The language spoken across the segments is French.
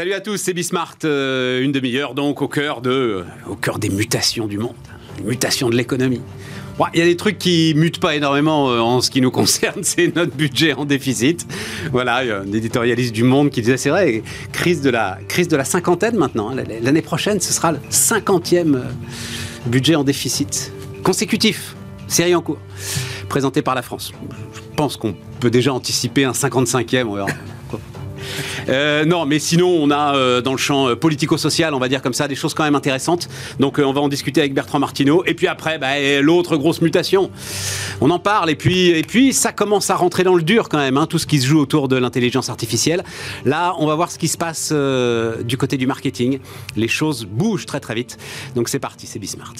Salut à tous, c'est Bismart, euh, une demi-heure donc au cœur, de, au cœur des mutations du monde, des mutations de l'économie. Il y a des trucs qui mutent pas énormément euh, en ce qui nous concerne, c'est notre budget en déficit. Voilà, il y a un éditorialiste du Monde qui disait, c'est vrai, crise de la, crise de la cinquantaine maintenant. Hein. L'année prochaine, ce sera le cinquantième euh, budget en déficit consécutif, série en cours, présenté par la France. Je pense qu'on peut déjà anticiper un 55e, on verra. Euh, non, mais sinon, on a euh, dans le champ euh, politico-social, on va dire comme ça, des choses quand même intéressantes. Donc, on va en discuter avec Bertrand Martineau. Et puis après, bah, l'autre grosse mutation. On en parle. Et puis, ça commence à rentrer dans le dur quand même, hein, tout ce qui se joue autour de l'intelligence artificielle. Là, on va voir ce qui se passe du côté du marketing. Les choses bougent très très vite. Donc, c'est parti, c'est Bismart.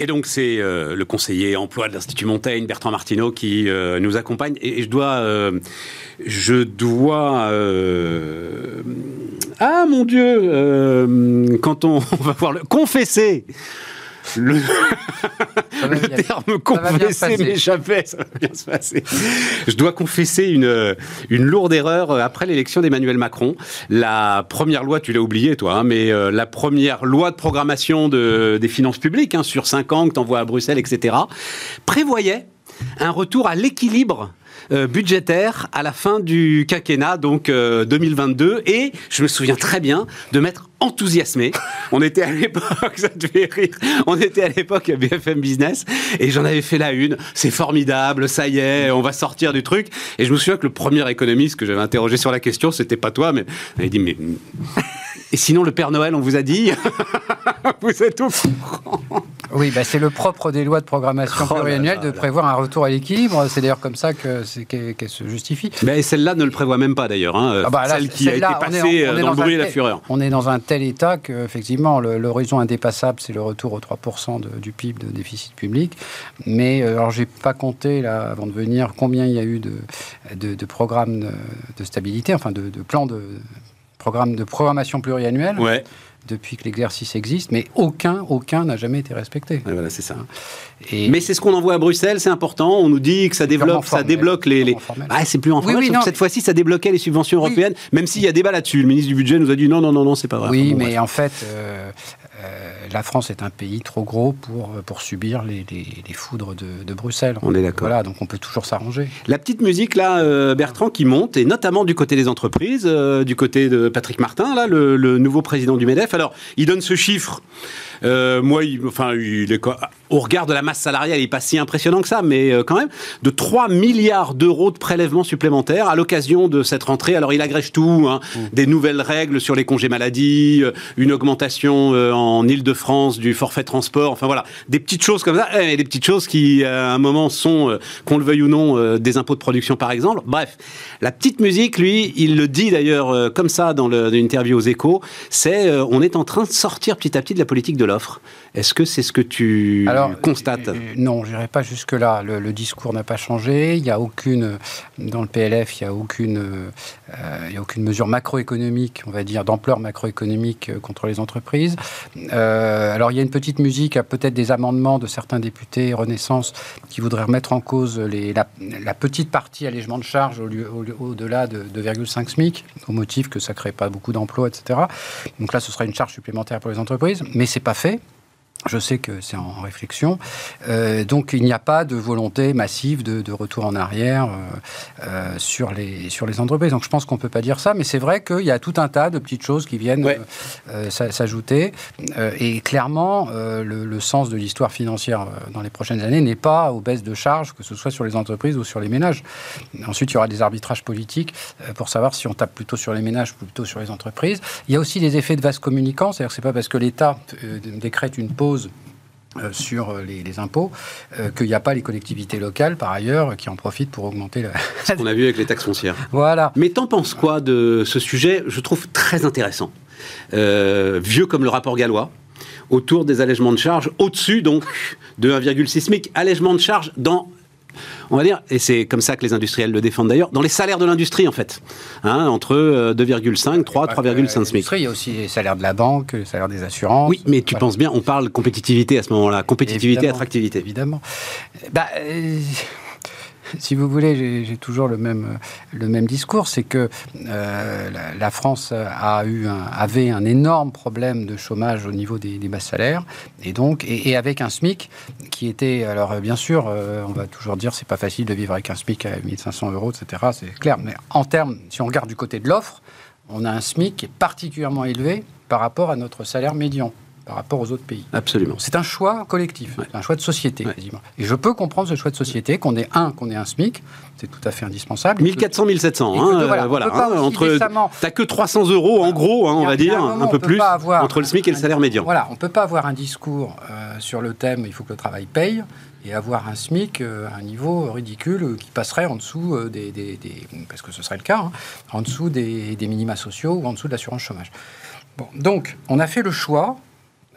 Et donc c'est euh, le conseiller emploi de l'Institut Montaigne, Bertrand Martineau, qui euh, nous accompagne. Et, je dois, euh, je dois. ah mon Dieu, quand on, va voir le confesser terme confesser m'échappait, ça va bien se passer. Je dois confesser une, une lourde erreur après l'élection d'Emmanuel Macron. La première loi, tu l'as oublié toi, hein, mais euh, la première loi de programmation de, des finances publiques, hein, sur 5 ans, que tu envoies à Bruxelles, etc., prévoyait un retour à l'équilibre euh, budgétaire à la fin du quinquennat, donc 2022. Euh, Et je me souviens très bien de m'être enthousiasmé. On était à l'époque, ça te fait rire, on était à l'époque à BFM Business et j'en avais fait la une. C'est formidable, ça y est, on va sortir du truc. Et je me souviens que le premier économiste que j'avais interrogé sur la question, c'était pas toi, mais il dit mais et sinon, le Père Noël, on vous a dit Vous êtes au Oui, bah c'est le propre des lois de programmation oh pluriannuelle de prévoir un retour à l'équilibre. C'est d'ailleurs comme ça qu'elle se justifie. Mais celle-là ne le prévoit même pas d'ailleurs. Hein. Ah bah celle qui a été passée dans, le bruit et la fureur. On est dans un tel état qu'effectivement, l'horizon indépassable, c'est le retour aux 3% du PIB de déficit public. Mais euh, alors, j'ai pas compté, là, avant de venir, combien il y a eu de, de, programmes de, stabilité, enfin de plans de programme de programmation pluriannuelle. depuis que l'exercice existe, mais aucun, aucun n'a jamais été respecté. voilà, c'est ça. Et mais c'est ce qu'on envoie à Bruxelles, c'est important. On nous dit que ça développe, ça débloque les. les... Ah, c'est plus en oui, cette fois-ci, ça débloquait les subventions européennes, même s'il y a débat là-dessus. Le ministre du budget nous a dit non, non, non, non, c'est pas vrai. Oui, mais en fait, euh, euh, la France est un pays trop gros pour, pour subir les, les, foudres de, de, Bruxelles. On est d'accord. Voilà, donc on peut toujours s'arranger. La petite musique, là, euh, Bertrand, qui monte, et notamment du côté des entreprises, euh, du côté de Patrick Martin, là, le, le nouveau président du MEDEF. Alors, il donne ce chiffre euh, moi, il, enfin, il est, au regard de la masse salariale, il n'est pas si impressionnant que ça, mais quand même, de 3 milliards d'euros de prélèvements supplémentaires à l'occasion de cette rentrée. Alors, il agrège tout, hein, mmh. des nouvelles règles sur les congés maladie, une augmentation en Ile-de-France du forfait transport, enfin voilà, des petites choses comme ça, et des petites choses qui, à un moment, sont, qu'on le veuille ou non, des impôts de production, par exemple. Bref, la petite musique, lui, il le dit d'ailleurs comme ça dans l'interview aux échos, c'est on est en train de sortir petit à petit de la politique de l'homme. Est-ce que c'est ce que tu constates euh, Non, je n'irai pas jusque-là. Le, discours n'a pas changé. Il n'y a aucune, dans le PLF, il n'y a, aucune, euh, il a aucune mesure macroéconomique, on va dire, d'ampleur macroéconomique euh, contre les entreprises. Alors, il y a une petite musique, peut-être des amendements de certains députés Renaissance qui voudraient remettre en cause la, petite partie allègement de charges au-delà de 2,5 SMIC, au motif que ça ne crée pas beaucoup d'emplois, etc. Donc là, ce sera une charge supplémentaire pour les entreprises, mais c'est pas fait. Je sais que c'est en réflexion. Euh, donc il n'y a pas de volonté massive de, retour en arrière euh, euh, sur, les, sur les entreprises. Donc je pense qu'on ne peut pas dire ça, mais c'est vrai qu'il y a tout un tas de petites choses qui viennent s'ajouter. et clairement, le, sens de l'histoire financière dans les prochaines années n'est pas aux baisses de charges, que ce soit sur les entreprises ou sur les ménages. Ensuite, il y aura des arbitrages politiques pour savoir si on tape plutôt sur les ménages ou plutôt sur les entreprises. Il y a aussi des effets de vase communicants, c'est-à-dire que ce n'est pas parce que l'État décrète une pause euh, sur euh, les, impôts, euh, qu'il n'y a pas les collectivités locales, par ailleurs, qui en profitent pour augmenter la... Ce qu'on a vu avec les taxes foncières. Voilà. Mais t'en penses quoi de ce sujet? Je trouve très intéressant. vieux comme le rapport gallois, autour des allègements de charges, au-dessus donc de 1,6 SMIC. Allègement de charges dans on va dire, et c'est comme ça que les industriels le défendent d'ailleurs, dans les salaires de l'industrie en fait, hein, entre 2,5, 3, 3,5 SMIC. Il y a aussi les salaires de la banque, les salaires des assurances. Oui, mais tu penses bien, on parle compétitivité à ce moment-là, compétitivité, attractivité. Évidemment. Bah, euh, si vous voulez, j'ai toujours le même, le même discours, c'est que euh, la, France a eu avait un énorme problème de chômage au niveau des, bas salaires, et donc, et, avec un SMIC qui était, alors bien sûr, on va toujours dire c'est pas facile de vivre avec un SMIC à 1500 euros, etc. C'est clair, mais en termes, si on regarde du côté de l'offre, on a un SMIC qui est particulièrement élevé par rapport à notre salaire médian par rapport aux autres pays. Absolument. C'est un choix collectif, un choix de société quasiment. Et je peux comprendre ce choix de société, qu'on ait un, qu'on ait un SMIC, c'est tout à fait indispensable. 1400, 1700, hein, voilà. Hein, entre, t'as que 300 euros en gros, hein, on va dire, un, peu plus, entre le SMIC et le salaire médian. Voilà, on peut pas avoir un discours euh, sur le thème, il faut que le travail paye, et avoir un SMIC euh, à un niveau ridicule euh, qui passerait en dessous des, des, parce que ce serait le cas, en dessous des, minima sociaux ou en dessous de l'assurance chômage. Bon, donc, on a fait le choix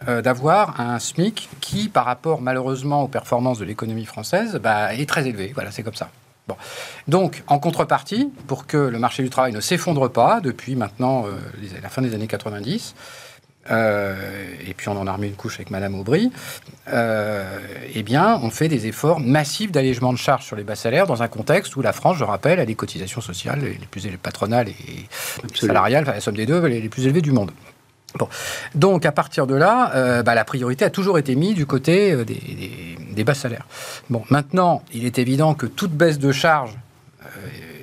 euh, d'avoir un SMIC qui, par rapport malheureusement aux performances de l'économie française, bah, est très élevé. Voilà, c'est comme ça. Bon. Donc, en contrepartie, pour que le marché du travail ne s'effondre pas depuis maintenant euh, la fin des années 90, euh, et puis on en a remis une couche avec Madame Aubry, eh bien, on fait des efforts massifs d'allègement de charges sur les bas salaires dans un contexte où la France, je rappelle, a des cotisations sociales les plus élevées, patronales et salariales, enfin, la somme des deux, les plus élevées du monde. Bon. Donc à partir de là, euh, bah, la priorité a toujours été mise du côté euh, des, bas salaires. Bon, maintenant, il est évident que toute baisse de charge euh,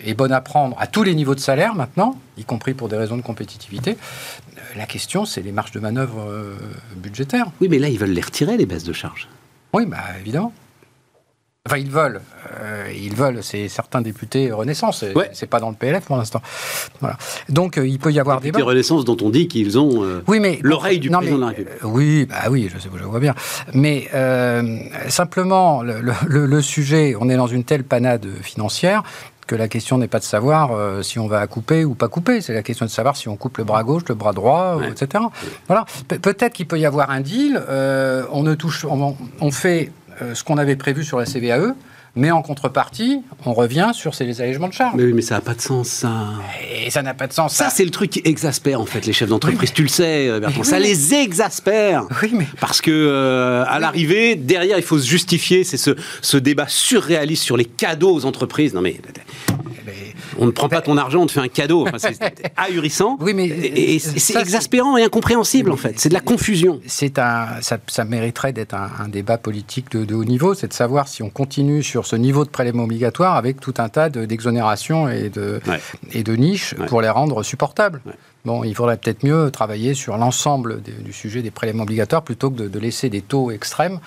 est bonne à prendre à tous les niveaux de salaire maintenant, y compris pour des raisons de compétitivité. la question, c'est les marges de manœuvre budgétaires. Oui, mais là, ils veulent les retirer, les baisses de charge. Oui, bah, évidemment. Enfin, ils veulent. Euh, ils veulent. C'est certains députés Renaissance. C'est pas dans le PLF pour l'instant. Voilà. Donc, euh, il peut y avoir des. Députés Renaissance dont on dit qu'ils ont euh, oui, mais, l'oreille du président de la République. oui, bah oui, je sais, je vois bien. Mais simplement, le, le, sujet, on est dans une telle panade financière que la question n'est pas de savoir si on va couper ou pas couper, c'est la question de savoir si on coupe le bras gauche, le bras droit, etc. Voilà. peut-être qu'il peut y avoir un deal. on ne touche, on fait ce qu'on avait prévu sur la CVAE. Mais en contrepartie, on revient sur ces allégements de charges. Mais oui, mais ça n'a pas de sens, ça. Et ça n'a pas de sens. Ça, c'est le truc qui exaspère, en fait, les chefs d'entreprise. Tu le sais, euh, Bertrand. ça les exaspère. Oui, mais... Parce que, euh, à l'arrivée, derrière, il faut se justifier. C'est ce, ce débat surréaliste sur les cadeaux aux entreprises. Non, mais on ne prend pas ton argent, on te fait un cadeau. c'est ahurissant. Oui, mais et, c'est exaspérant et incompréhensible en fait. C'est de la confusion. C'est un, ça, mériterait d'être un, débat politique de, haut niveau, c'est de savoir si on continue sur ce niveau de prélèvement obligatoire avec tout un tas d'exonérations et de et de niches pour les rendre supportables. Bon, il faudrait peut-être mieux travailler sur l'ensemble du sujet des prélèvements obligatoires plutôt que de, laisser des taux extrêmes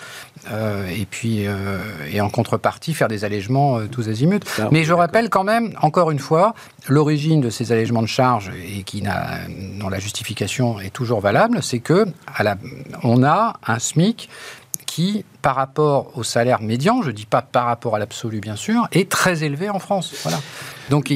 euh, et puis euh, et en contrepartie faire des allègements euh, tous azimuts. Mais je rappelle quand même, encore une fois, l'origine de ces allègements de charges et qui n'a, dont la justification est toujours valable, c'est que à la, on a un SMIC qui, par rapport au salaire médian, je ne dis pas par rapport à l'absolu bien sûr, est très élevé en France. Voilà. Donc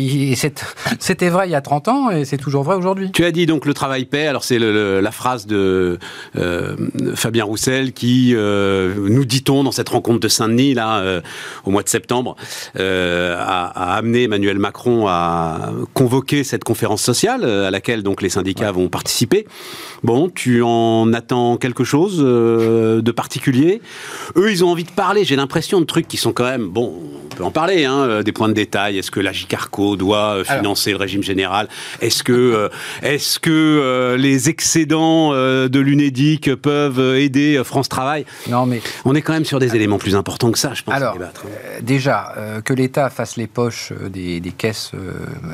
c'était vrai il y a 30 ans et c'est toujours vrai aujourd'hui. Tu as dit donc le travail paie. Alors c'est la phrase de euh, Fabien Roussel qui, euh, nous dit-on dans cette rencontre de Saint-Denis là euh, au mois de septembre, a, amené Emmanuel Macron à convoquer cette conférence sociale à laquelle donc les syndicats vont participer. Bon, tu en attends quelque chose de particulier? Eux, ils ont envie de parler. J'ai l'impression de trucs qui sont quand même bon. On peut en parler, hein, des points de détail. Est-ce que la Carco doit euh, financer le régime général? Est-ce que, euh, est-ce que euh, les excédents de l'UNEDIC peuvent aider France Travail? Non, mais on est quand même sur des éléments plus importants que ça, je pense. Alors, déjà que l'État fasse les poches des, caisses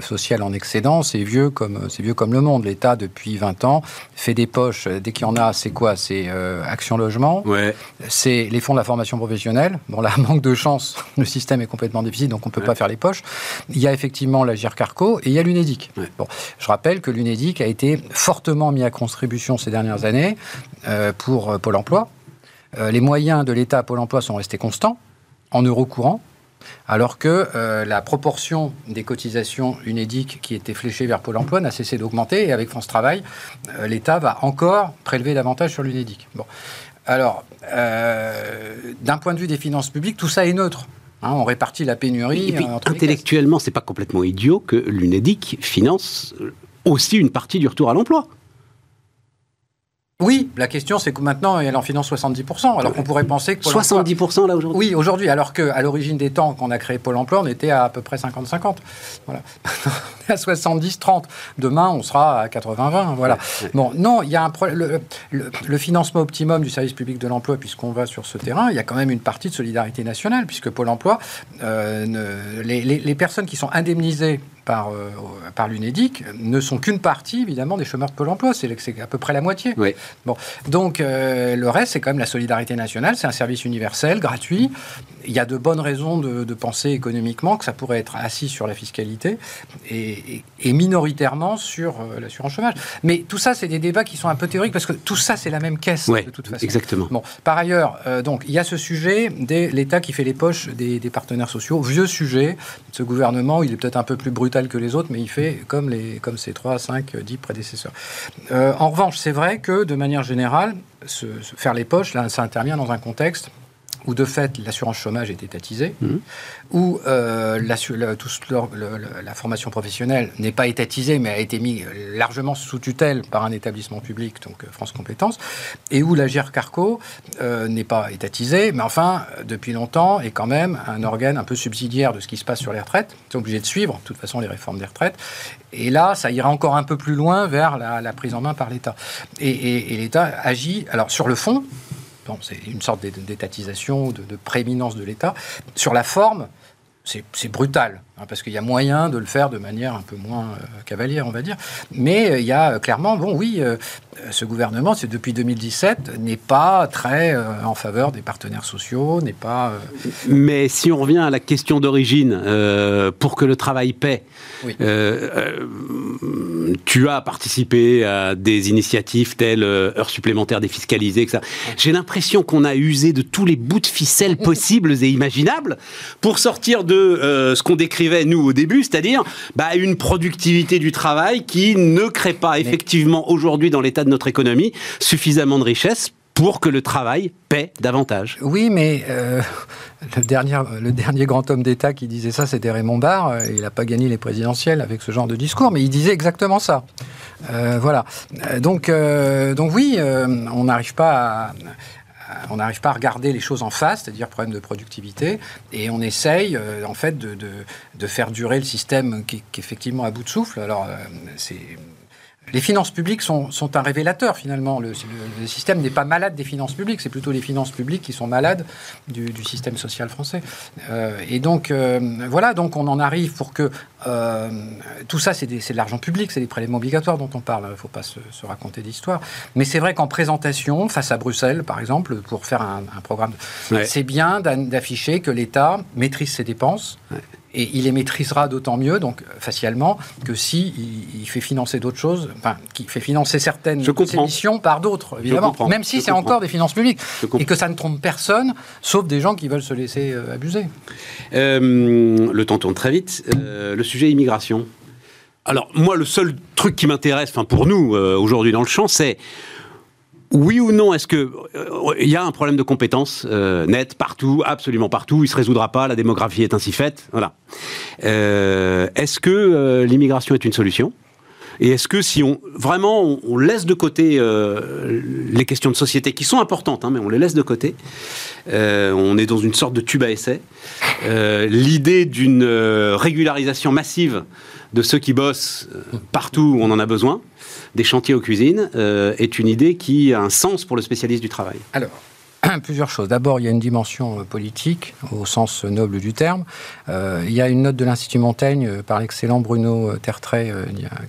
sociales en excédent, c'est vieux comme c'est vieux comme le monde. L'État depuis 20 ans fait des poches dès qu'il y en a. C'est quoi? C'est Action Logement. Ouais. C'est les fonds de la formation professionnelle. Bon là, manque de chance, le système est complètement déficit, donc on peut pas faire les poches. Il y a effectivement la GIRCARCO et il y a l'UNEDIC. Bon, je rappelle que l'UNEDIC a été fortement mis à contribution ces dernières années euh, pour euh, Pôle emploi. Euh, les moyens de l'État à Pôle emploi sont restés constants en euros courants. Alors que la proportion des cotisations UNEDIC qui étaient fléchées vers Pôle emploi n'a cessé d'augmenter et avec France Travail, l'État va encore prélever davantage sur l'UNEDIC. Bon. Alors, d'un point de vue des finances publiques, tout ça est neutre. Hein, on répartit la pénurie. Et puis, euh, intellectuellement, c'est pas complètement idiot que l'UNEDIC finance aussi une partie du retour à l'emploi. Oui, la question c'est que maintenant elle en finance 70%, alors qu'on pourrait penser que Pôle 70% là aujourd'hui Oui, aujourd'hui, alors qu'à l'origine des temps qu'on a créé Pôle emploi, on était à à peu près 50-50. Voilà. à 70-30. Demain, on sera à 80-20. Voilà. Bon, non, il y a un problème. Le, financement optimum du service public de l'emploi, puisqu'on va sur ce terrain, il y a quand même une partie de solidarité nationale, puisque Pôle emploi, euh, les, les personnes qui sont indemnisées par, euh, par l'UNEDIC ne sont qu'une partie, évidemment, des chômeurs de Pôle emploi. C'est à peu près la moitié. Oui. Bon. Donc, euh, le reste, c'est quand même la solidarité nationale. C'est un service universel, gratuit. Il y a de bonnes raisons de, penser économiquement que ça pourrait être assis sur la fiscalité et, minoritairement sur euh, l'assurance chômage. Mais tout ça, c'est des débats qui sont un peu théoriques parce que tout ça, c'est la même caisse, de toute façon. Exactement. Bon. Par ailleurs, donc, il y a ce sujet de l'État qui fait les poches des, des partenaires sociaux. Vieux sujet. Ce gouvernement, il est peut-être un peu plus brutal que les autres, mais il fait comme, les, comme ses 3, 5, 10 prédécesseurs. Euh, en revanche, c'est vrai que de manière générale, se, faire les poches, là, ça intervient dans un contexte où de fait l'assurance chômage est étatisée, mmh. où euh, la, la, formation professionnelle n'est pas étatisée, mais a été mise largement sous tutelle par un établissement public, donc euh, France Compétences, et où la GER-Carco euh, n'est pas étatisée, mais enfin, depuis longtemps, est quand même un organe un peu subsidiaire de ce qui se passe sur les retraites. Ils obligé de suivre, de toute façon, les réformes des retraites. Et là, ça ira encore un peu plus loin vers la, prise en main par l'État. Et, et l'État agit, alors sur le fond, c'est une sorte d'étatisation, de, de prééminence de l'État. Sur la forme, c'est brutal. Hein, parce qu'il y a moyen de le faire de manière un peu moins euh, cavalière, on va dire. Mais euh, il y a euh, clairement, bon, oui, ce gouvernement, c'est depuis 2017, n'est pas très en faveur des partenaires sociaux, n'est pas. Mais si on revient à la question d'origine, pour que le travail paie, tu as participé à des initiatives telles heures supplémentaires défiscalisées, etc. J'ai l'impression qu'on a usé de tous les bouts de ficelle possibles et imaginables pour sortir de ce qu'on décrit nous au début, c'est-à-dire bah, une productivité du travail qui ne crée pas effectivement aujourd'hui dans l'état de notre économie suffisamment de richesse pour que le travail paie davantage. Oui, mais euh, le, dernier, le dernier grand homme d'État qui disait ça, c'était Raymond Barre. Il n'a pas gagné les présidentielles avec ce genre de discours, mais il disait exactement ça. Euh, voilà. Donc, euh, donc oui, on n'arrive pas à on n'arrive pas à regarder les choses en face, c'est-à-dire problème de productivité, et on essaye euh, en fait de, faire durer le système qui, qui, est effectivement à bout de souffle. Alors euh, c'est les finances publiques sont, un révélateur finalement. Le, système n'est pas malade des finances publiques, c'est plutôt les finances publiques qui sont malades du, système social français. Euh, et donc euh, voilà, donc on en arrive pour que euh, tout ça, c'est de l'argent public, c'est des prélèvements obligatoires dont on parle. Il ne faut pas se, raconter d'histoire. Mais c'est vrai qu'en présentation, face à Bruxelles, par exemple, pour faire un, programme, c'est bien d'afficher que l'État maîtrise ses dépenses et il les maîtrisera d'autant mieux, donc facialement, que si il, fait financer d'autres choses, enfin, qui fait financer certaines missions par d'autres, évidemment, même si c'est encore des finances publiques, et que ça ne trompe personne, sauf des gens qui veulent se laisser euh, abuser. Euh, le temps tourne très vite. Euh, le sujet immigration. Alors moi, le seul truc qui m'intéresse, enfin pour nous aujourd'hui dans le champ, c'est oui ou non, est-ce que euh, il y a un problème de compétences euh, net partout, absolument partout, il se résoudra pas, la démographie est ainsi faite, voilà. Euh, est-ce que l'immigration est une solution? Et est-ce que si on vraiment on, laisse de côté les questions de société qui sont importantes, hein, mais on les laisse de côté, on est dans une sorte de tube à essai. L'idée d'une régularisation massive de ceux qui bossent partout où on en a besoin, des chantiers aux cuisines euh, est une idée qui a un sens pour le spécialiste du travail. Alors, plusieurs choses. D'abord, il y a une dimension euh, politique, au sens noble du terme. Euh, il y a une note de l'Institut Montaigne par l'excellent Bruno Tertrais,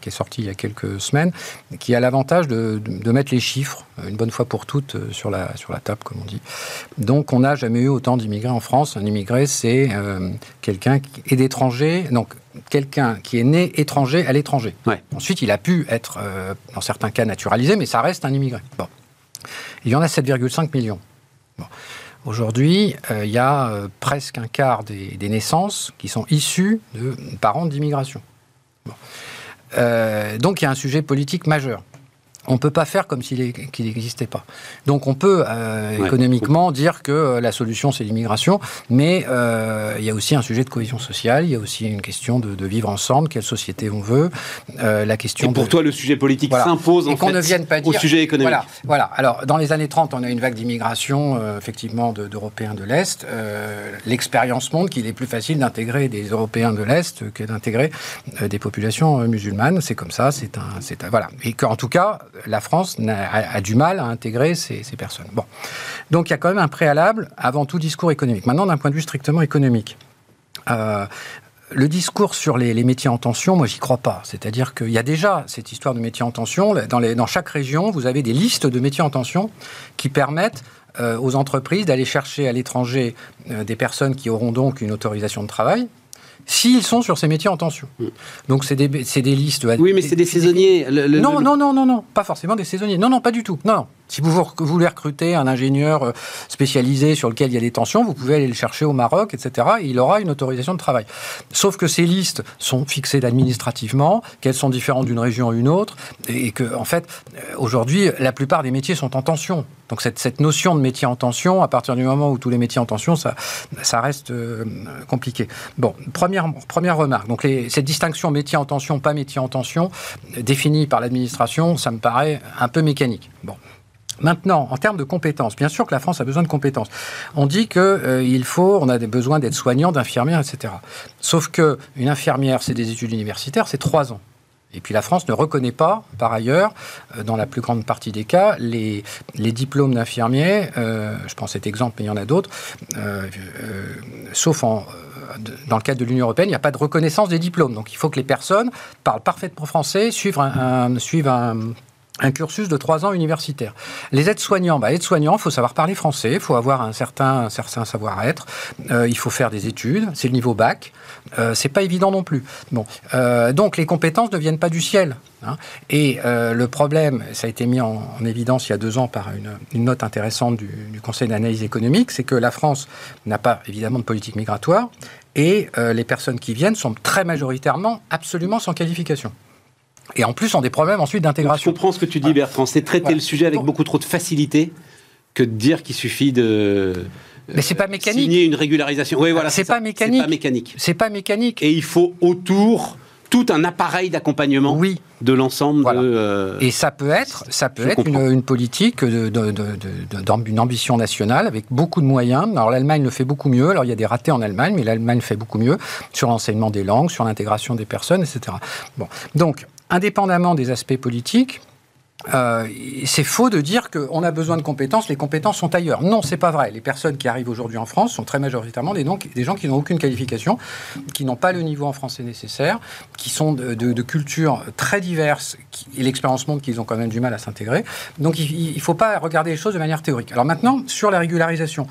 qui est sortie il y a quelques semaines, qui a l'avantage de, mettre les chiffres, une bonne fois pour toutes, sur la, sur la table, comme on dit. Donc, on n'a jamais eu autant d'immigrés en France. Un immigré, c'est quelqu'un qui est d'étranger. Donc, quelqu'un qui est né étranger à l'étranger. Ensuite, il a pu être, euh, dans certains cas, naturalisé, mais ça reste un immigré. Bon. Il y en a 7,5 millions. Aujourd'hui, euh, il y a euh, presque un quart des, naissances qui sont issues de parents d'immigration. donc il y a un sujet politique majeur. On ne peut pas faire comme s'il n'existait pas. Donc on peut euh, économiquement dire que euh, la solution c'est l'immigration, mais euh, il y a aussi un sujet de cohésion sociale, il y a aussi une question de, vivre ensemble, quelle société on veut, la question. Et pour toi le sujet politique s'impose en fait ne vienne pas dire, au sujet économique. Voilà, voilà. Alors dans les années 30 on a une vague d'immigration effectivement d'Européens de, l'Est. L'expérience montre qu'il est plus facile d'intégrer des Européens de l'Est que d'intégrer des populations musulmanes. C'est comme ça, c'est un, voilà. Et qu'en tout cas la France a, du mal à intégrer ces, personnes. Bon. Donc il y a quand même un préalable avant tout discours économique. Maintenant, d'un point de vue strictement économique. Euh, le discours sur les, métiers en tension, moi, j'y crois pas. C'est-à-dire qu'il y a déjà cette histoire de métiers en tension. Dans, chaque région, vous avez des listes de métiers en tension qui permettent euh, aux entreprises d'aller chercher à l'étranger euh, des personnes qui auront donc une autorisation de travail, s'ils sont sur ces métiers en tension. Mm. Donc c'est des, des, listes. Oui, mais c'est des saisonniers. non, non, non, non, non, pas forcément des saisonniers. Non, non, pas du tout. Non, non. Si vous voulez recruter un ingénieur euh, spécialisé sur lequel il y a des tensions, vous pouvez aller le chercher au Maroc, etc. Et il aura une autorisation de travail. Sauf que ces listes sont fixées administrativement, qu'elles sont différentes d'une région à une autre, et que, en fait, euh, aujourd'hui, la plupart des métiers sont en tension. Donc cette, notion de métier en tension, à partir du moment où tous les métiers en tension, ça, reste euh, compliqué. Bon, première, remarque. Donc cette distinction métier en tension, pas métier en tension, définie par l'administration, ça me paraît un peu mécanique. Bon. Maintenant, en termes de compétences, bien sûr que la France a besoin de compétences. On dit qu'il euh, faut, on a besoin d'être soignants, d'infirmières, etc. Sauf que une infirmière, c'est des études universitaires, c'est trois ans. Et puis la France ne reconnaît pas, par ailleurs, euh, dans la plus grande partie des cas, les, diplômes d'infirmiers, euh, je prends cet exemple, mais il y en a d'autres, sauf en, dans le cadre de l'Union européenne, il n'y a pas de reconnaissance des diplômes. Donc il faut que les personnes parlent parfaitement français, suivent un un cursus de trois ans universitaire. Les aides-soignants, bah, aides-soignants, il faut savoir parler français, il faut avoir un certain, un certain savoir-être, euh, il faut faire des études, c'est le niveau bac, euh, c'est pas évident non plus. Bon, euh, donc les compétences ne viennent pas du ciel. Hein. Et euh, le problème, ça a été mis en, évidence il y a deux ans par une, note intéressante du, Conseil d'analyse économique, c'est que la France n'a pas évidemment de politique migratoire et les personnes qui viennent sont très majoritairement absolument sans qualification. Et en plus, ont des problèmes ensuite d'intégration. Je comprends ce que tu dis, Bertrand. C'est traiter le sujet avec beaucoup trop de facilité que de dire qu'il suffit de. Mais c'est pas euh, mécanique. Signer une régularisation. Oui, voilà. C'est pas mécanique. C'est pas mécanique. C'est pas mécanique. Et il faut autour tout un appareil d'accompagnement oui. de l'ensemble de. Euh, et ça peut être, ça peut être une, politique d'une ambition nationale avec beaucoup de moyens. Alors l'Allemagne le fait beaucoup mieux. Alors il y a des ratés en Allemagne, mais l'Allemagne fait beaucoup mieux sur l'enseignement des langues, sur l'intégration des personnes, etc. Bon, donc indépendamment des aspects politiques, euh, c'est faux de dire qu'on a besoin de compétences, les compétences sont ailleurs. Non, c'est pas vrai. Les personnes qui arrivent aujourd'hui en France sont très majoritairement des, gens qui n'ont aucune qualification, qui n'ont pas le niveau en français nécessaire, qui sont de, cultures très diverses, et l'expérience montre qu'ils ont quand même du mal à s'intégrer. Donc il ne faut pas regarder les choses de manière théorique. Alors maintenant, sur la régularisation.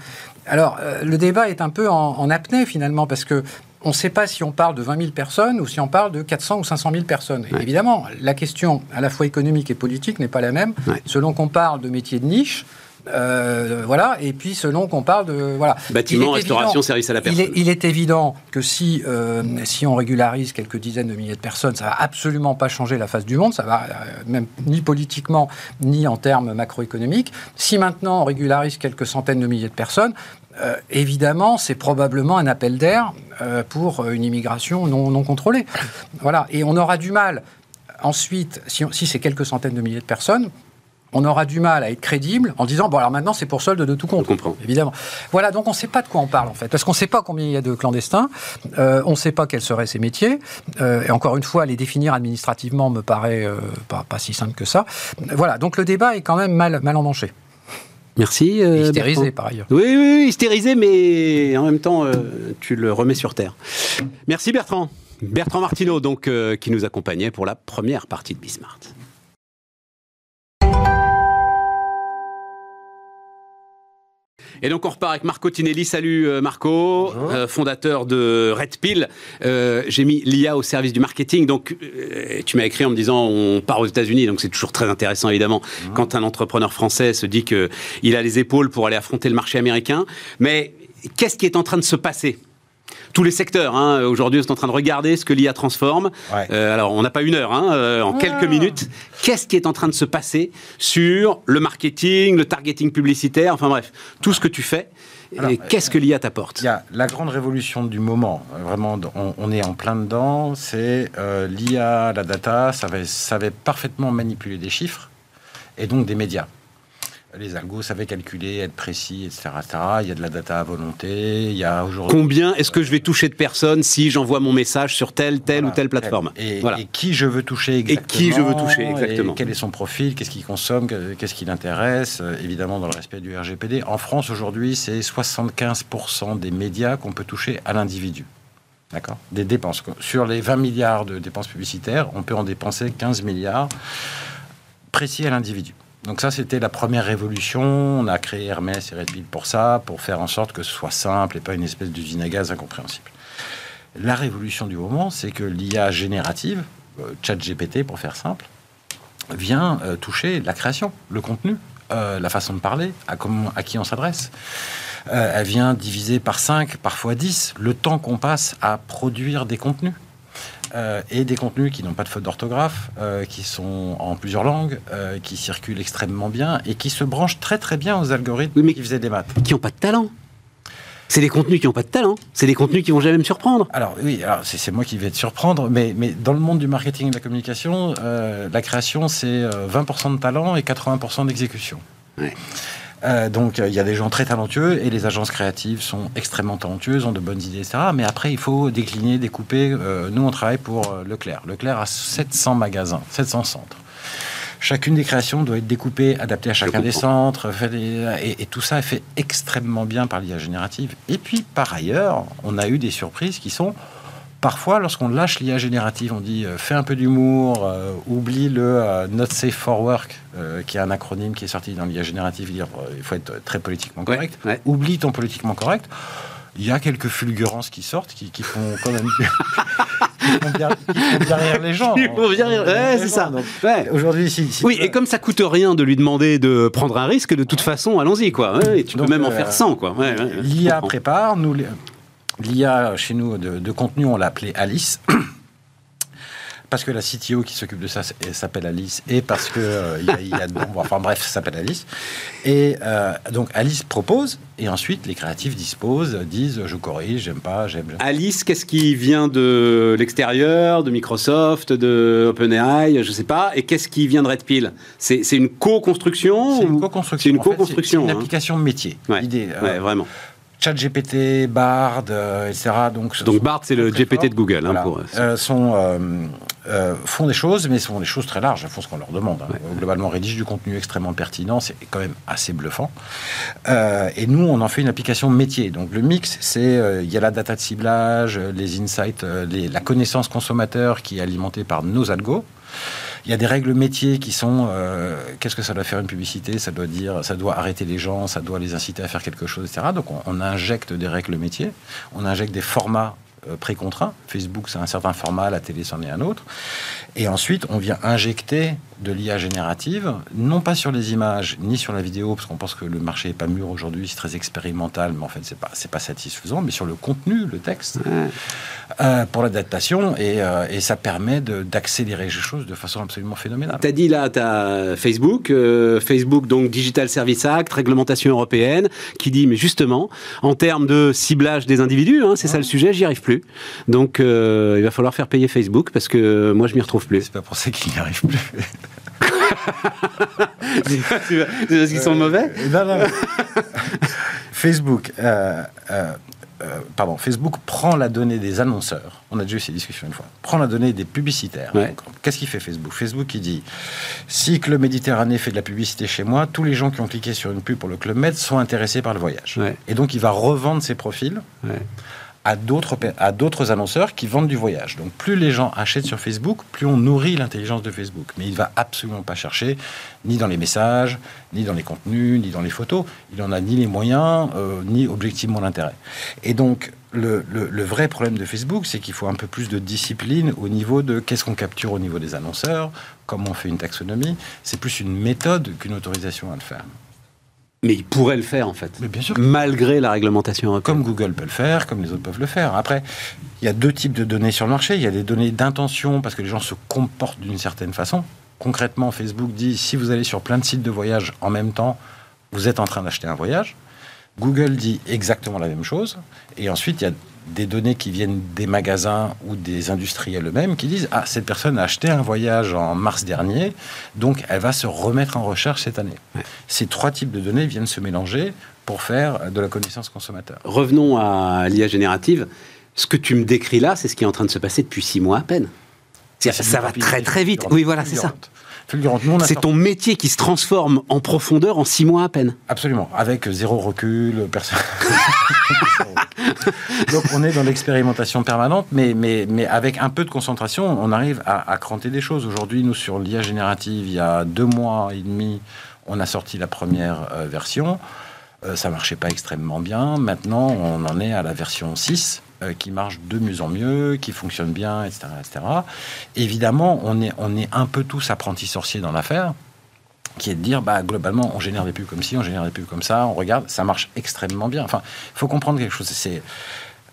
Alors, euh, le débat est un peu en apnée finalement, parce que on ne sait pas si on parle de 20 000 personnes ou si on parle de 400 ou 500 000 personnes. Évidemment, la question à la fois économique et politique n'est pas la même selon qu'on parle de métiers de niche. Euh, voilà, et puis selon qu'on parle de voilà bâtiment, restauration, service à la personne. Il est, évident que si euh, si on régularise quelques dizaines de milliers de personnes, ça va absolument pas changer la face du monde, ça va euh, même ni politiquement ni en termes macroéconomiques. Si maintenant on régularise quelques centaines de milliers de personnes, euh, évidemment, c'est probablement un appel d'air euh, pour euh, une immigration non, contrôlée. Voilà. Et on aura du mal, ensuite, si, c'est quelques centaines de milliers de personnes, on aura du mal à être crédible en disant bon alors maintenant c'est pour solde de tout compte. Évidemment. Voilà donc on ne sait pas de quoi on parle en fait parce qu'on ne sait pas combien il y a de clandestins, on ne sait pas quels seraient ces métiers et encore une fois les définir administrativement me paraît pas, pas, si simple que ça. Voilà donc le débat est quand même mal mal emmanché. Merci. Euh, hystérisé par ailleurs. Oui, oui, hystérisé, mais en même temps, euh, tu le remets sur terre. Merci Bertrand. Bertrand Martineau, donc, euh, qui nous accompagnait pour la première partie de Bismart. Et donc on repart avec Marco Tinelli. Salut euh, Marco, euh, fondateur de Red Pill. Euh, j'ai mis l'IA au service du marketing. Donc tu m'as écrit en me disant on part aux États-Unis, donc c'est toujours très intéressant évidemment quand un entrepreneur français se dit que il a les épaules pour aller affronter le marché américain. Mais qu'est-ce qui est en train de se passer? Tous les secteurs. Hein. Aujourd'hui, on est en train de regarder ce que l'IA transforme. Euh, alors, on n'a pas une heure, hein, euh, en quelques minutes. Qu'est-ce qui est en train de se passer sur le marketing, le targeting publicitaire, enfin bref, tout ce que tu fais et qu'est-ce que l'IA t'apporte? Il y a la grande révolution du moment. Vraiment, on, est en plein dedans. C'est euh, l'IA, la data, ça savait parfaitement manipuler des chiffres et donc des médias les algos savaient calculer, être précis, etc., Il y a de la data à volonté. Il y a aujourd'hui. Combien est-ce que je vais toucher de personnes si j'envoie mon message sur telle, telle ou telle plateforme et, qui je veux toucher exactement. Et qui je veux toucher exactement. quel est son profil Qu'est-ce qu'il consomme Qu'est-ce qui l'intéresse euh, Évidemment, dans le respect du RGPD. En France, aujourd'hui, c'est 75% des médias qu'on peut toucher à l'individu. D'accord? Des dépenses. Sur les 20 milliards de dépenses publicitaires, on peut en dépenser 15 milliards précis à l'individu. Donc ça, c'était la première révolution. On a créé Hermès et Red pour ça, pour faire en sorte que ce soit simple et pas une espèce d'usine à gaz incompréhensible. La révolution du moment, c'est que l'IA générative, euh, ChatGPT pour faire simple, vient euh, toucher la création, le contenu, euh, la façon de parler, à, à qui on s'adresse. elle vient diviser par 5, parfois 10, le temps qu'on passe à produire des contenus. Euh, et des contenus qui n'ont pas de faute d'orthographe, euh, qui sont en plusieurs langues, euh, qui circulent extrêmement bien et qui se branchent très très bien aux algorithmes mais qui faisaient des maths. Qui n'ont pas de talent. C'est des contenus qui n'ont pas de talent. C'est des contenus qui vont jamais me surprendre. Alors oui, alors c'est moi qui vais te surprendre, mais, mais dans le monde du marketing et de la communication, la création c'est 20% de talent et 80% d'exécution. Ouais. Euh, donc il y a des gens très talentueux et les agences créatives sont extrêmement talentueuses, ont de bonnes idées, etc. Mais après, il faut décliner, découper. Euh, nous, on travaille pour euh, Leclerc. Leclerc a 700 magasins, 700 centres. Chacune des créations doit être découpée, adaptée à chacun des centres, et, et, tout ça est fait extrêmement bien par l'IA générative. Et puis, par ailleurs, on a eu des surprises qui sont Parfois, lorsqu'on lâche l'IA générative, on dit euh, fais un peu d'humour, euh, oublie le euh, Not Safe for Work, qui est un acronyme qui est sorti dans l'IA générative, dire il faut être très politiquement correct. Oublie ton politiquement correct. Il y a quelques fulgurances qui sortent, qui, font quand même. derrière les gens. Ouais, c'est ça. Aujourd'hui, si, oui, et comme ça coûte rien de lui demander de prendre un risque, de toute façon, allons-y, quoi. et tu peux même en faire 100, quoi. L'IA prépare, nous, L'IA chez nous de, contenu, on l'a appelé Alice. parce que la CTO qui s'occupe de ça s'appelle Alice et parce que euh, il y a, enfin bref, ça s'appelle Alice. Et euh, donc Alice propose et ensuite les créatifs disposent, disent je corrige, j'aime pas, j'aime. Alice, qu'est-ce qui vient de l'extérieur, de Microsoft, de OpenAI, je sais pas, et qu'est-ce qui vient de Red Pill? C'est une co-construction C'est une co-construction. C'est une hein? application métier. Ouais, ouais, vraiment. ChatGPT, Bard, euh, etc. Donc, donc Bard, c'est le GPT de Google. Hein, pour, euh, sont, euh, font des choses, mais font des choses très larges. Font ce qu'on leur demande. Hein. Globalement, rédigent du contenu extrêmement pertinent. C'est quand même assez bluffant. et nous, on en fait une application métier. Donc le mix, c'est il y a la data de ciblage, les insights, la connaissance consommateur qui est alimentée par nos algos. Il y a des règles métiers qui sont euh, qu'est-ce que ça doit faire une publicité? Ça doit dire, ça doit arrêter les gens, ça doit les inciter à faire quelque chose, etc. Donc on, injecte des règles métiers, on injecte des formats euh, pré-contraints. Facebook, c'est un certain format, la télé, c'en est un autre. Et ensuite, on vient injecter de l'IA générative, non pas sur les images ni sur la vidéo, parce qu'on pense que le marché n'est pas mûr aujourd'hui, c'est très expérimental, mais en fait, c'est pas, c'est pas satisfaisant, mais sur le contenu, le texte, euh, pour l'adaptation, et, euh, et, ça permet d'accélérer les choses de façon absolument phénoménale. Tu as dit là, tu as Facebook, euh, Facebook, donc Digital Service Act, réglementation européenne, qui dit, mais justement, en termes de ciblage des individus, hein, c'est ça le sujet, j'y arrive plus. Donc, il va falloir faire payer Facebook, parce que moi, je m'y retrouve plus. C'est pas pour ça qu'il n'y arrive plus. c'est parce qu'ils sont mauvais Non, non. Facebook, euh, euh, euh, pardon, Facebook prend la donnée des annonceurs. On a déjà eu ces discussions une fois. Prend la donnée des publicitaires. Qu'est-ce qu'il fait Facebook Facebook il dit si Club Méditerranée fait de la publicité chez moi, tous les gens qui ont cliqué sur une pub pour le Club Med sont intéressés par le voyage. Et donc il va revendre ses profils à d'autres annonceurs qui vendent du voyage. Donc plus les gens achètent sur Facebook, plus on nourrit l'intelligence de Facebook. Mais il va absolument pas chercher ni dans les messages, ni dans les contenus, ni dans les photos. Il n'en a ni les moyens, euh, ni objectivement l'intérêt. Et donc le, le, vrai problème de Facebook, c'est qu'il faut un peu plus de discipline au niveau de qu'est-ce qu'on capture au niveau des annonceurs, comment on fait une taxonomie. C'est plus une méthode qu'une autorisation à le faire. Mais il pourrait le faire en fait. Mais bien sûr. Malgré la réglementation européenne. Comme Google peut le faire, comme les autres peuvent le faire. Après, il y a deux types de données sur le marché. Il y a des données d'intention parce que les gens se comportent d'une certaine façon. Concrètement, Facebook dit si vous allez sur plein de sites de voyage en même temps, vous êtes en train d'acheter un voyage. Google dit exactement la même chose. Et ensuite, il y a des données qui viennent des magasins ou des industriels eux-mêmes qui disent Ah, cette personne a acheté un voyage en mars dernier, donc elle va se remettre en recherche cette année. Ces trois types de données viennent se mélanger pour faire de la connaissance consommateur. Revenons à l'IA générative. Ce que tu me décris là, c'est ce qui est en train de se passer depuis six mois à peine. Ça, ça va très très vite. Oui, voilà, c'est ça. C'est ton métier qui se transforme en profondeur en six mois à peine. Absolument, avec zéro recul, personne. Donc on est dans l'expérimentation permanente, mais, mais, mais avec un peu de concentration, on arrive à, à cranter des choses. Aujourd'hui, nous, sur l'IA générative, il y a deux mois et demi, on a sorti la première euh, version. Euh, ça marchait pas extrêmement bien. Maintenant, on en est à la version 6 euh, qui marche de mieux en mieux, qui fonctionne bien, etc. etc. Évidemment, on est, on est un peu tous apprentis sorciers dans l'affaire, qui est de dire, bah, globalement, on génère des pubs comme ci, on génère des pubs comme ça, on regarde, ça marche extrêmement bien. Enfin, il faut comprendre quelque chose. C'est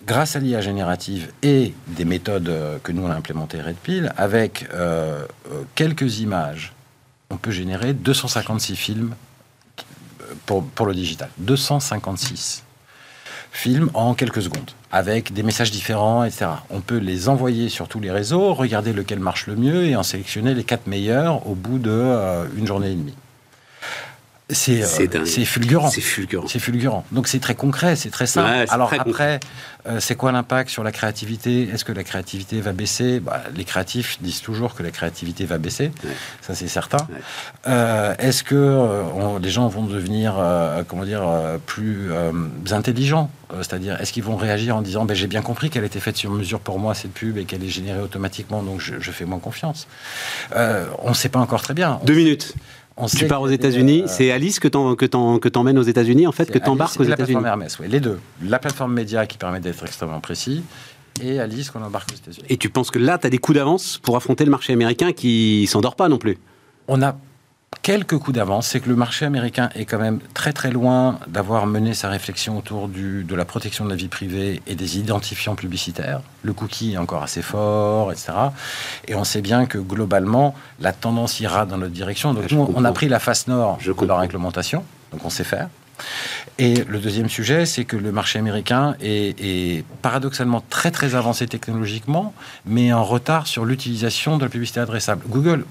grâce à l'IA générative et des méthodes euh, que nous on a implémentées Red Pill, avec euh, quelques images, on peut générer 256 films pour, pour le digital. 256 films en quelques secondes, avec des messages différents, etc. On peut les envoyer sur tous les réseaux, regarder lequel marche le mieux et en sélectionner les quatre meilleurs au bout de euh, une journée et demie. C'est euh, fulgurant. C'est fulgurant. C'est fulgurant. Donc c'est très concret, c'est très simple. Ouais, Alors très après, euh, c'est quoi l'impact sur la créativité? Est-ce que la créativité va baisser? Bah, Les créatifs disent toujours que la créativité va baisser. Ouais. Ça c'est certain. Ouais. Euh, Est-ce que on- les gens vont devenir, comment dire, plus intelligents? C'est-à-dire, est-ce qu'ils vont réagir en disant, ben, j'ai bien compris qu'elle était faite sur mesure pour moi cette pub et qu'elle est générée automatiquement, donc je, je fais moins confiance? Euh, on ne sait pas encore très bien. On- Deux minutes. On Tu pars aux États-unis. euh, C'est Alice que t'emmènes aux États-Unis, en fait, que t'embarques aux et la États-Unis. plateforme Hermès, oui, les deux. La plateforme média qui permet d'être extrêmement précis et Alice qu'on embarque aux États-Unis. Et tu penses que là, tu as des coups d'avance pour affronter le marché américain qui s'endort pas non plus? On a quelques coups d'avance, c'est que le marché américain est quand même très très loin d'avoir mené sa réflexion autour du, de la protection de la vie privée et des identifiants publicitaires. Le cookie est encore assez fort, etc. Et on sait bien que globalement, la tendance ira dans notre direction. Donc nous, on a pris la face nord Je de comprends. leur réglementation, donc on sait faire. Et le deuxième sujet, c'est que le marché américain est, paradoxalement très très avancé technologiquement, mais en retard sur l'utilisation de la publicité adressable. Google,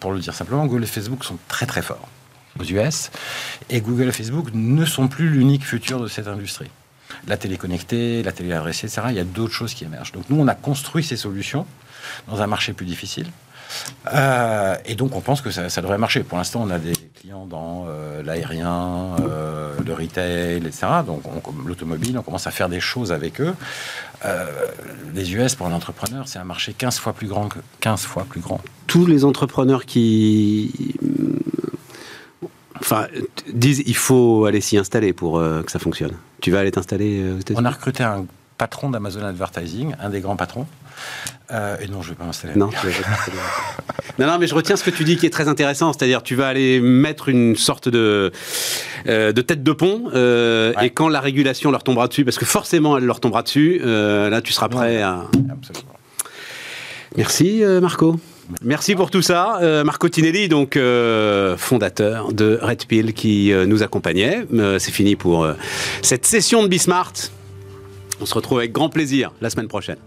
pour le dire simplement, Google et Facebook sont très très forts aux US, et Google et Facebook ne sont plus l'unique futur de cette industrie. La télé connectée, la télé adressée, etc., il y a d'autres choses qui émergent. Donc nous, on a construit ces solutions dans un marché plus difficile. Euh, et donc, on pense que ça, ça devrait marcher. Pour l'instant, on a des clients dans euh, l'aérien, euh, le retail, etc. Donc, l'automobile, on commence à faire des choses avec eux. Les US, pour un entrepreneur, c'est un marché 15 fois plus grand que 15 fois plus grand. Tous les entrepreneurs qui. Enfin, disent il faut aller s'y installer pour euh, que ça fonctionne. Tu vas aller t'installer euh, aux États-Unis? On a recruté un patron d'Amazon Advertising, un des grands patrons. Euh, et non, je ne vais pas m'installer. Non, non, non, mais je retiens ce que tu dis qui est très intéressant, c'est-à-dire tu vas aller mettre une sorte de, euh, de tête de pont, euh, Ouais. et quand la régulation leur tombera dessus, parce que forcément elle leur tombera dessus, là tu seras prêt à. Absolument. Merci Marco. Merci pour tout ça. Euh, Marco Tinelli, donc euh, fondateur de Red Pill, qui euh, nous accompagnait. C'est fini pour cette session de Bismart. On se retrouve avec grand plaisir la semaine prochaine.